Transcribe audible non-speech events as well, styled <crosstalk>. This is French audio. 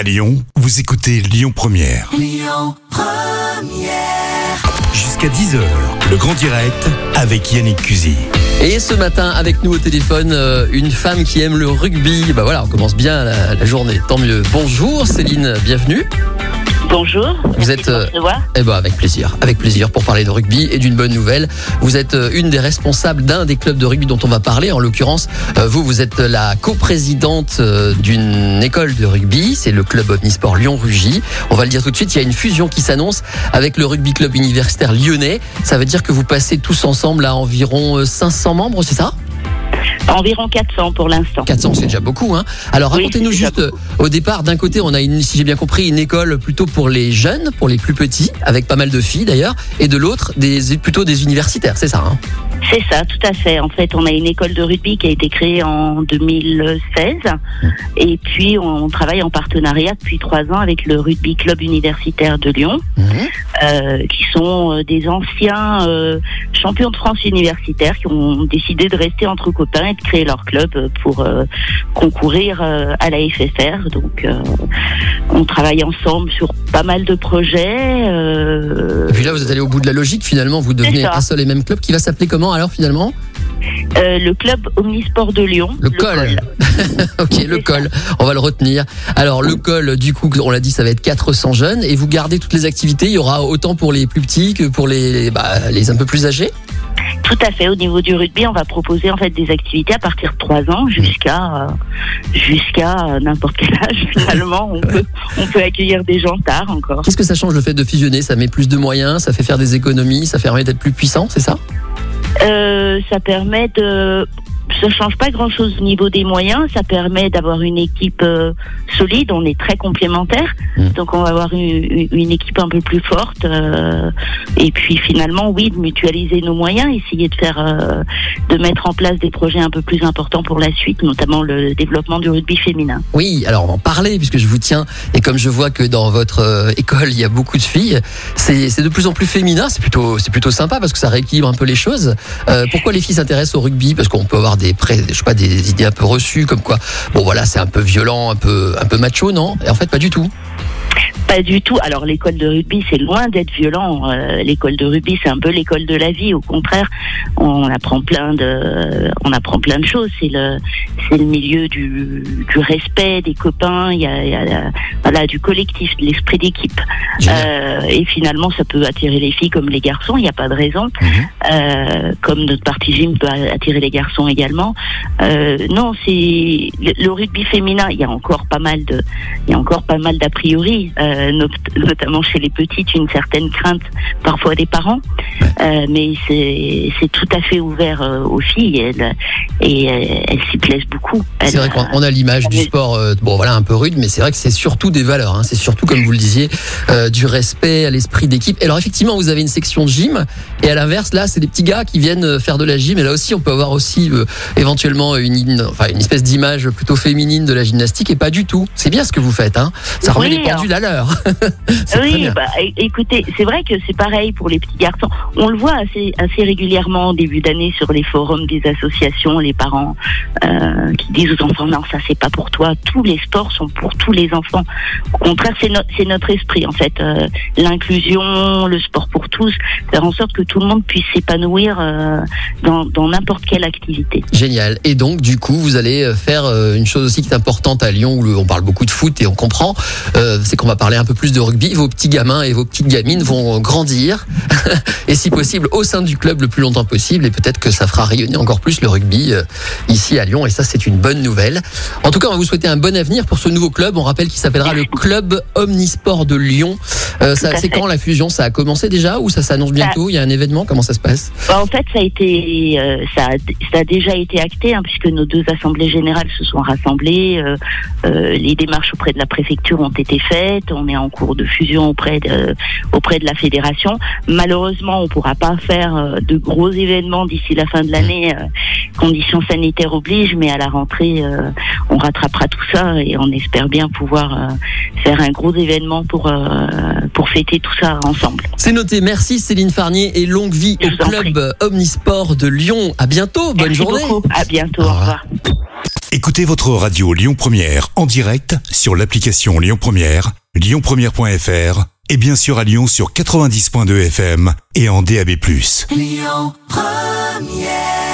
À Lyon, vous écoutez Lyon Première. Jusqu'à 10h, le grand direct avec Yannick Cusy. Et ce matin, avec nous au téléphone, euh, une femme qui aime le rugby. Bah voilà, on commence bien la, la journée, tant mieux. Bonjour Céline, bienvenue. Bonjour. Vous êtes, euh. Eh ben avec plaisir, avec plaisir pour parler de rugby et d'une bonne nouvelle. Vous êtes euh, une des responsables d'un des clubs de rugby dont on va parler. En l'occurrence, euh, vous, vous êtes la coprésidente d'une école de rugby. C'est le club Omnisport Lyon-Rugy. On va le dire tout de suite, il y a une fusion qui s'annonce avec le rugby club universitaire lyonnais. Ça veut dire que vous passez tous ensemble à environ euh, 500 membres, c'est ça? Environ 400 pour l'instant. 400, c'est déjà beaucoup. Hein. Alors Oui, racontez-nous juste, euh, au départ, d'un côté, on a, une, si j'ai bien compris, une école plutôt pour les jeunes, pour les plus petits, avec pas mal de filles d'ailleurs, et de l'autre, des, plutôt des universitaires, c'est ça hein? C'est ça, tout à fait. En fait, on a une école de rugby qui a été créée en 2016. Et puis, on travaille en partenariat depuis trois ans avec le Rugby Club Universitaire de Lyon, Mhm. Euh, qui sont euh, des anciens euh, champions de France universitaires qui ont décidé de rester entre copains et de créer leur club pour euh, concourir euh, à la FFR. Donc, euh, on travaille ensemble sur pas mal de projets. euh, Et puis là, vous êtes allé au bout de la logique, finalement, vous devenez un seul et même club qui va s'appeler comment alors finalement? Euh, le club Omnisport de Lyon. Le col. <laughs> Ok, le col, on va le retenir. Alors le col, du coup, on l'a dit, ça va être 400 jeunes et vous gardez toutes les activités. Il y aura autant pour les plus petits que pour les, bah, les un peu plus âgés? Tout à fait. Au niveau du rugby, on va proposer en fait des activités à partir de 3 ans jusqu'à euh, jusqu'à n'importe quel âge. <laughs> Finalement, on peut on peut accueillir des gens tard encore. Qu'est-ce que ça change le fait de fusionner? Ça met plus de moyens, ça fait faire des économies, ça permet d'être plus puissant, c'est ça? Ça permet de ça change pas grand chose au niveau des moyens, ça permet d'avoir une équipe euh, solide, on est très complémentaires, Mm. donc on va avoir une, une équipe un peu plus forte, euh, et puis finalement oui, de mutualiser nos moyens, essayer de faire, euh, de mettre en place des projets un peu plus importants pour la suite, notamment le développement du rugby féminin. Oui, alors on va en parler puisque je vous tiens et comme je vois que dans votre école il y a beaucoup de filles, c'est de plus en plus féminin, c'est plutôt c'est plutôt sympa parce que ça rééquilibre un peu les choses. Pourquoi les filles s'intéressent au rugby? Parce qu'on peut avoir des des idées un peu reçues comme quoi bon voilà c'est un peu violent, un peu un peu macho non? Et en fait pas du tout. Pas du tout. Alors l'école de rugby, c'est loin d'être violent. Euh, l'école de rugby, c'est un peu l'école de la vie. Au contraire, on apprend plein de, on apprend plein de choses. C'est le, c'est le milieu du, du respect des copains. Il y a, il y a, voilà, du collectif, de l'esprit d'équipe. Euh, et finalement, ça peut attirer les filles comme les garçons. Il n'y a pas de raison. Mhm. Euh, comme notre partie gym peut attirer les garçons également. Non, c'est le, le rugby féminin. Il y a encore pas mal de, il y a encore pas mal d'a priori, euh, not- notamment chez les petites, une certaine crainte parfois des parents. Euh, mais c'est tout à fait ouvert euh, aux filles. et Elles, et elles, s'y plaisent beaucoup. C'est vrai qu'on on a l'image du sport, euh, bon voilà un peu rude, mais c'est vrai que c'est surtout des valeurs. hein. C'est surtout comme vous le disiez, euh, du respect à l'esprit d'équipe. Alors effectivement, vous avez une section gym, et à l'inverse, là, c'est des petits gars qui viennent euh, faire de la gym. Et là aussi, on peut avoir aussi euh, éventuellement une, une- enfin, une espèce d'image plutôt féminine de la gymnastique, et pas du tout. C'est bien ce que vous faites, hein. Ça remet Oui, les pendules à l'heure. <laughs> Oui, bah, écoutez, c'est vrai que c'est pareil pour les petits garçons. On le voit assez, régulièrement en début d'année sur les forums des associations, les parents euh, qui disent aux enfants non, ça c'est pas pour toi. Tous les sports sont pour tous les enfants. Au contraire, c'est no- c'est notre esprit en fait, Euh, l'inclusion, le sport pour tous, faire en sorte que tout le monde puisse s'épanouir euh, dans n'importe quelle activité. Génial. Et donc, du coup, vous allez faire une chose aussi qui est importante à Lyon, où on parle beaucoup de foot et on comprend, c'est qu'on va parler un peu plus de rugby. Vos petits gamins et vos petites gamines vont grandir, <laughs> et si possible, au sein du club le plus longtemps possible. Et peut-être que ça fera rayonner encore plus le rugby euh, ici à Lyon. Et ça, c'est une bonne nouvelle. En tout cas, on va vous souhaiter un bon avenir pour ce nouveau club. On rappelle qu'il s'appellera le Club Omnisport de Lyon. Euh, c'est quand la fusion Ça a commencé déjà ou ça s'annonce bientôt? Il y a un événement Comment ça se passe? Bah, en fait, ça a été, euh, ça, a, ça a déjà été acté hein, puisque nos deux assemblées générales se sont rassemblées. euh, euh, les démarches auprès de la préfecture ont été faites. On est en cours de fusion auprès de, auprès de la fédération. Malheureusement, on pourra pas faire euh, de gros événements d'ici la fin de l'année. euh, conditions sanitaires obligent, mais à la rentrée, euh, on rattrapera tout ça et on espère bien pouvoir euh, faire un gros événement pour euh, pour fêter tout ça ensemble. C'est noté. Merci Céline Farnier et longue vie au club euh, Omnisport de Lyon. À bientôt. Bonne journée. Beaucoup. À bientôt. Au revoir. Écoutez votre radio Lyon Première en direct sur l'application Lyon Première, lyonpremière.fr et bien sûr à Lyon sur 90.2 FM et en DAB+. Lyon Première